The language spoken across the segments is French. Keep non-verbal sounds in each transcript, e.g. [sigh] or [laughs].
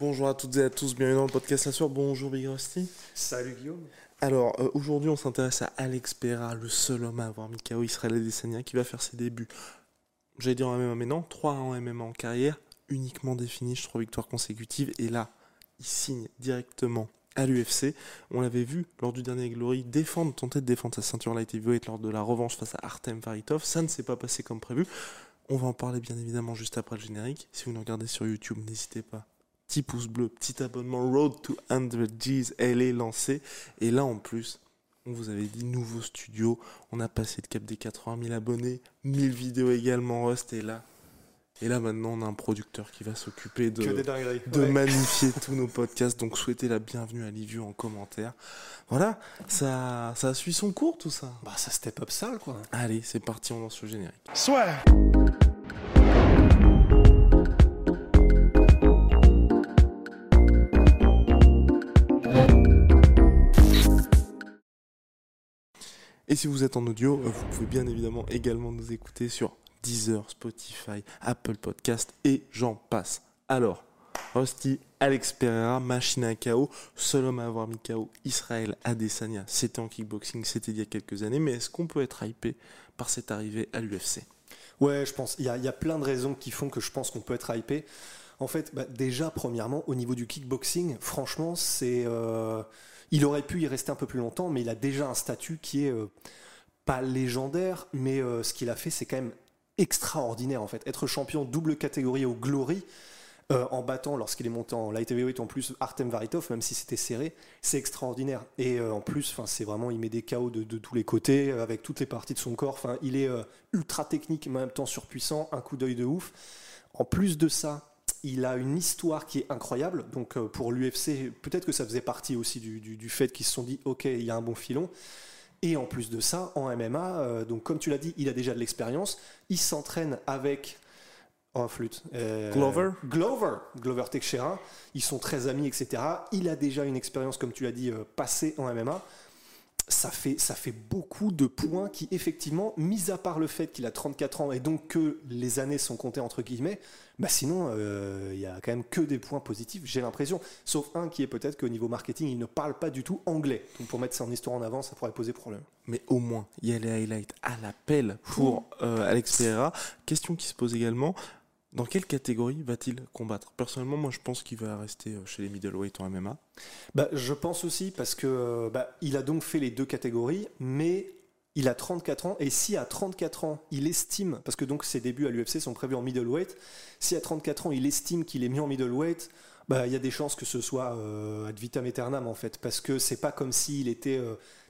Bonjour à toutes et à tous, bienvenue dans le podcast La. Bonjour Big Rusty. Salut Guillaume. Alors, euh, aujourd'hui, on s'intéresse à Alex Pereira, le seul homme à avoir mis KO Israël Adesanya, qui va faire ses débuts j'allais dire en MMA, mais non, 3 en MMA en carrière, uniquement des finishes, 3 victoires consécutives, et là, il signe directement à l'UFC. On l'avait vu lors du dernier Glory défendre, tenter de défendre sa ceinture light heavyweight lors de la revanche face à Artem Faritov. Ça ne s'est pas passé comme prévu. On va en parler bien évidemment juste après le générique. Si vous nous regardez sur YouTube, n'hésitez pas. Petit pouce bleu, petit abonnement. Road to 100 G's, elle est lancée. Et là en plus, on vous avait dit nouveau studio, on a passé le cap des 80 000 abonnés, 1000 vidéos également Rust, et là, et là maintenant on a un producteur qui va s'occuper de, de magnifier [laughs] tous nos podcasts, donc souhaitez la bienvenue à Liviu en commentaire. Voilà, ça, ça suit son cours tout ça. Bah ça step up sale quoi. Allez, c'est parti, on lance le générique. Soit Et si vous êtes en audio, euh, vous pouvez bien évidemment également nous écouter sur Deezer, Spotify, Apple Podcast et j'en passe. Alors, Rusty, Alex Pereira, machine à KO, seul homme à avoir mis KO Israël Adesanya. C'était en kickboxing, c'était il y a quelques années, mais est-ce qu'on peut être hypé par cette arrivée à l'UFC Ouais, je pense. Il y, a, plein de raisons qui font que je pense qu'on peut être hypé. En fait, bah, déjà, premièrement, au niveau du kickboxing, franchement, c'est. Euh, il aurait pu y rester un peu plus longtemps, mais il a déjà un statut qui est euh, pas légendaire, mais euh, ce qu'il a fait, c'est quand même extraordinaire en fait. Être champion double catégorie au Glory. Euh, en battant lorsqu'il est monté en light heavyweight en plus Artem Varitov même si c'était serré c'est extraordinaire et en plus c'est vraiment il met des chaos de, tous les côtés avec toutes les parties de son corps il est ultra technique mais en même temps surpuissant un coup d'œil de ouf en plus de ça il a une histoire qui est incroyable. Donc euh, pour l'UFC, peut-être que ça faisait partie aussi du, fait qu'ils se sont dit, ok, il y a un bon filon. Et en plus de ça, en MMA, euh, donc comme tu l'as dit, il a déjà de l'expérience. Il s'entraîne avec Oh, flûte. Euh, Glover Glover. Glover Teixeira. Ils sont très amis, etc. Il a déjà une expérience, comme tu l'as dit, passée en MMA ça fait, ça fait beaucoup de points qui, effectivement, mis à part le fait qu'il a 34 ans et donc que les années sont comptées entre guillemets, bah sinon, euh, il y a quand même que des points positifs, j'ai l'impression. Sauf un qui est peut-être qu'au niveau marketing, il ne parle pas du tout anglais. Donc pour mettre ça en histoire en avant, ça pourrait poser problème. Mais au moins, il y a les highlights à l'appel pour euh, Alex Pereira. Question qui se pose également, dans quelle catégorie va-t-il combattre? Personnellement, moi, je pense qu'il va rester euh, chez les middleweight en MMA. Bah, je pense aussi parce que euh, bah, il a donc fait les deux catégories, mais il a 34 ans et si à 34 ans il estime, parce que donc ses débuts à l'UFC sont prévus en middleweight, si à 34 ans il estime qu'il est mis en middleweight, bah il y a des chances que ce soit euh, ad vitam aeternam en fait, parce que c'est pas comme s'il était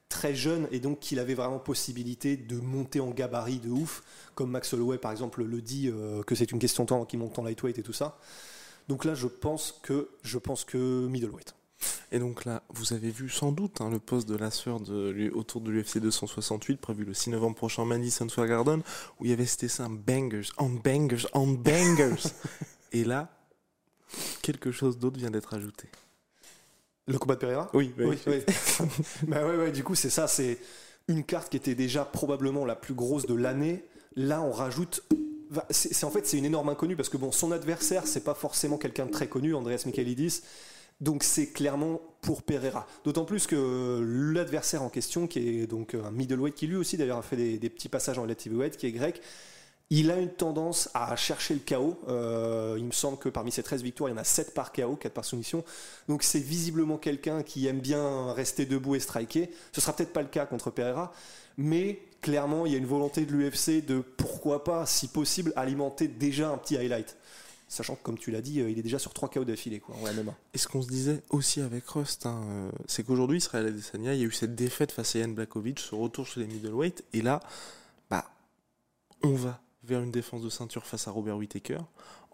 très jeune et donc qu'il avait vraiment possibilité de monter en gabarit de ouf, comme Max Holloway par exemple le dit euh, que c'est une question de temps qu'il monte en lightweight et tout ça. Donc là, je pense que je pense que middleweight. Et donc là, vous avez vu sans doute hein, le poste de la sœur de, autour de l'UFC 268 prévu le 6 novembre prochain Madison Square Garden où il y avait c'était ça bangers on bangers on bangers. [laughs] et là, quelque chose d'autre vient d'être ajouté. Le combat de Pereira Oui, oui. oui, [laughs] bah ouais, ouais, du coup, c'est ça, c'est une carte qui était déjà probablement la plus grosse de l'année. Là, on rajoute. C'est en fait c'est une énorme inconnue parce que bon, son adversaire, c'est pas forcément quelqu'un de très connu, Andreas Michaelidis. Donc c'est clairement pour Pereira. D'autant plus que l'adversaire en question, qui est donc un middleweight, qui lui aussi d'ailleurs a fait des, des petits passages en light heavyweight, qui est grec, il a une tendance à chercher le chaos. Euh, il me semble que parmi ces 13 victoires, il y en a 7 par chaos, 4 par soumission. Donc c'est visiblement quelqu'un qui aime bien rester debout et striker. Ce sera peut-être pas le cas contre Pereira, mais clairement, il y a une volonté de l'UFC de pourquoi pas, si possible, alimenter déjà un petit highlight. Sachant que, comme tu l'as dit, euh, il est déjà sur 3 KO d'affilée, quoi, en MMA. Et ce qu'on se disait aussi avec Rust, hein, euh, c'est qu'aujourd'hui, Israël Adesanya, il y a eu cette défaite face à Ian Blakovic, ce retour chez les middleweight, et là, bah, on va vers une défense de ceinture face à Robert Whittaker.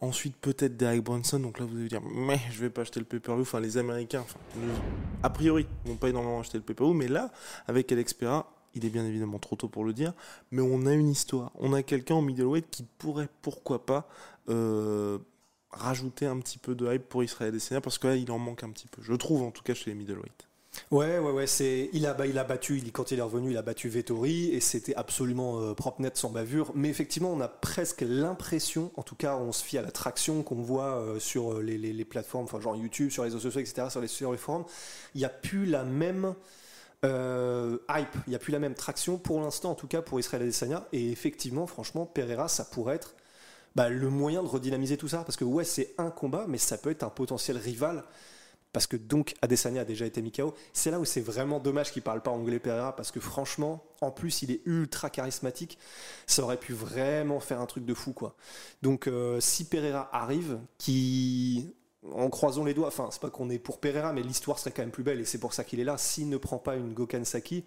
Ensuite, peut-être Derek Brunson. Donc là, vous allez dire, mais je vais pas acheter le pay-per-view. Enfin, les Américains, a priori, vont pas énormément acheter le pay-per-view. Mais là, avec Alex Pereira, il est bien évidemment trop tôt pour le dire, mais on a une histoire. On a quelqu'un en middleweight qui pourrait, pourquoi pas, euh, rajouter un petit peu de hype pour Israël Adesanya parce que là, il en manque un petit peu. Je trouve en tout cas chez les middleweight. Ouais, ouais, ouais. C'est, il a, il a battu, il, quand il est revenu, il a battu Vettori et c'était absolument euh, propre net sans bavure. Mais effectivement, on a presque l'impression, en tout cas, on se fie à la traction qu'on voit euh, sur les, les, les, plateformes, enfin genre YouTube, sur les réseaux sociaux, etc., sur les, forums. Il n'y a plus la même euh, hype, il n'y a plus la même traction pour l'instant, en tout cas pour Israël Adesanya. Et effectivement, franchement, Pereira, ça pourrait être bah, le moyen de redynamiser tout ça. Parce que ouais, c'est un combat, mais ça peut être un potentiel rival. Parce que donc Adesanya a déjà été Mikao. C'est là où c'est vraiment dommage qu'il parle pas anglais Pereira. Parce que franchement, en plus, il est ultra charismatique. Ça aurait pu vraiment faire un truc de fou, quoi. Donc euh, si Pereira arrive, qui en croisant les doigts, enfin, c'est pas qu'on est pour Pereira, mais l'histoire serait quand même plus belle et c'est pour ça qu'il est là. S'il ne prend pas une Gokan Saki,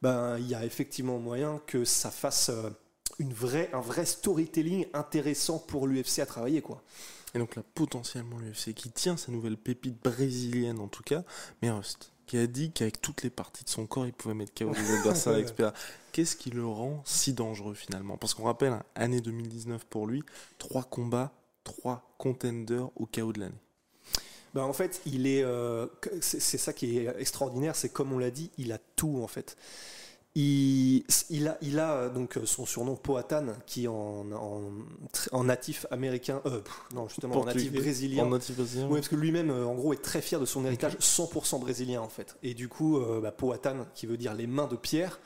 ben, il y a effectivement moyen que ça fasse euh, une vraie, un vrai storytelling intéressant pour l'UFC à travailler, quoi. Et donc là, potentiellement l'UFC qui tient sa nouvelle pépite brésilienne en tout cas, mais Rust, qui a dit qu'avec toutes les parties de son corps, il pouvait mettre KO des adversaires [laughs] experts. Qu'est-ce qui le rend si dangereux finalement? Parce qu'on rappelle, hein, année 2019 pour lui, trois combats, trois contenders au KO de l'année. Ben en fait, il est, euh, c'est ça qui est extraordinaire, c'est comme on l'a dit, il a tout en fait. Il, il, a, il a donc son surnom Poatan, qui en, en, natif américain, euh, non justement en natif brésilien. En natif brésilien. Oui, parce que lui-même, euh, en gros, est très fier de son héritage 100% brésilien en fait. Et du coup, bah, Poatan, qui veut dire les mains de pierre,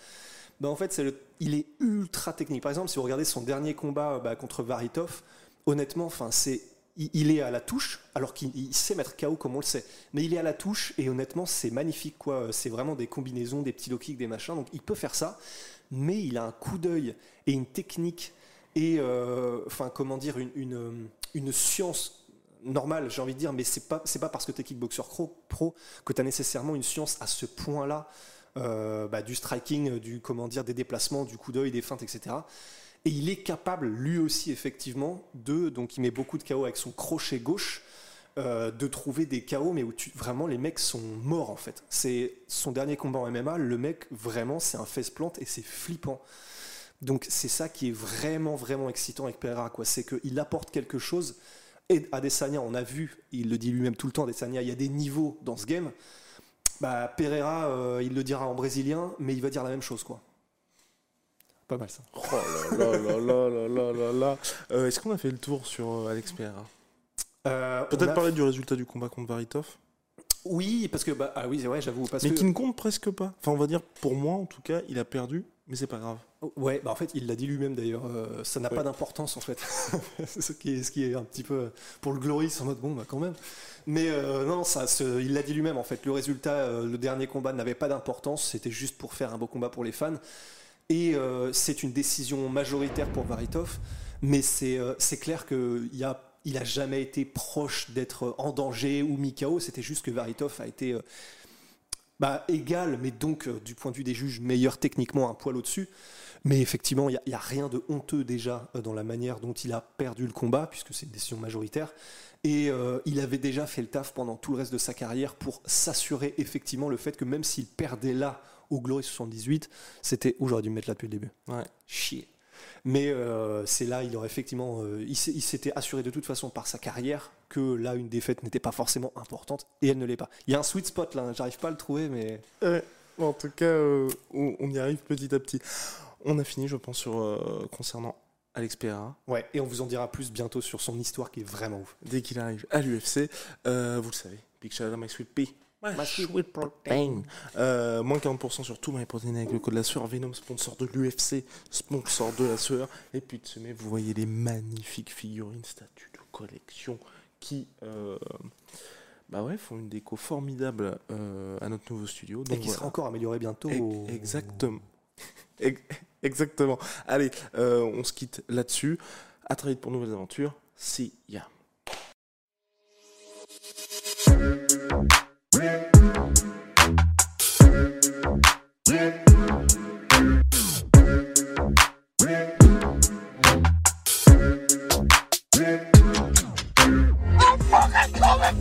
bah, en fait, le, il est ultra technique. Par exemple, si vous regardez son dernier combat bah, contre Varitov, honnêtement, enfin, c'est il est à la touche, alors qu'il sait mettre KO comme on le sait. Mais il est à la touche et honnêtement, c'est magnifique quoi. C'est vraiment des combinaisons, des petits low kicks, des machins. Donc il peut faire ça, mais il a un coup d'œil et une technique et euh, dire une, science normale, j'ai envie de dire. Mais c'est pas pas parce que tu es kickboxer pro, que tu as nécessairement une science à ce point-là euh, bah, du striking, du comment dire des déplacements, du coup d'œil, des feintes, etc. Et il est capable, lui aussi, effectivement, de. Donc, il met beaucoup de KO avec son crochet gauche. Euh, de trouver des KO, mais où vraiment les mecs sont morts en fait. C'est son dernier combat en MMA, le mec vraiment c'est un face plante et c'est flippant. Donc c'est ça qui est vraiment vraiment excitant avec Pereira quoi, c'est qu'il apporte quelque chose. Et Adesanya, on a vu, il le dit lui-même tout le temps, Adesanya, il y a des niveaux dans ce game. Bah Pereira, euh, il le dira en brésilien, mais il va dire la même chose quoi. Pas mal ça. Oh là là là là là là là euh, Est-ce qu'on a fait le tour sur euh, Alex Pereira? Euh, Peut-être parler du résultat du combat contre Varitov? Oui, parce que bah ah oui, ouais, j'avoue. mais qui ne compte presque pas. Enfin, on va dire pour moi, en tout cas, il a perdu, mais c'est pas grave. Oh, ouais, bah en fait, il l'a dit lui-même d'ailleurs. ça n'a pas d'importance en fait. [laughs] ce qui est ce qui est un petit peu pour le glory, en mode bon, bah quand même. Mais non, ça, il l'a dit lui-même en fait. Le résultat, le dernier combat n'avait pas d'importance. C'était juste pour faire un beau combat pour les fans. Et euh, c'est une décision majoritaire pour Varitov, mais c'est euh, clair qu'il a, il a jamais été proche d'être en danger ou Mikao. C'était juste que Varitov a été euh, bah, égal, mais donc du point de vue des juges, meilleur techniquement, un poil au-dessus. Mais effectivement, il n'y a, rien de honteux déjà dans la manière dont il a perdu le combat, puisque c'est une décision majoritaire. Et il avait déjà fait le taf pendant tout le reste de sa carrière pour s'assurer effectivement le fait que même s'il perdait là au Glory 78, c'était où j'aurais dû me mettre là depuis le début. Ouais. Chier. Mais euh, c'est là, il aurait effectivement, euh, il s'était assuré de toute façon par sa carrière que là, une défaite n'était pas forcément importante et elle ne l'est pas. Il y a un sweet spot là, j'arrive pas à le trouver, mais. en tout cas, euh, on y arrive petit à petit. On a fini, je pense, sur concernant Alex Pereira. Ouais, et on vous en dira plus bientôt sur son histoire qui est vraiment ouf. Dès qu'il arrive à l'UFC, vous le savez, Big Shout out My P. Sweet Protein. Euh, moins 40% sur tout MyProtein avec le code de la sueur. Venom, sponsor de l'UFC, sponsor de la sueur. Et puis de semaine, vous voyez les magnifiques figurines, statues de collection qui euh, bah ouais, font une déco formidable euh, à notre nouveau studio. Donc Et qui sera encore amélioré bientôt. Exactement. [laughs] Exactement. Allez, on se quitte là-dessus. À très vite pour de nouvelles aventures. See ya.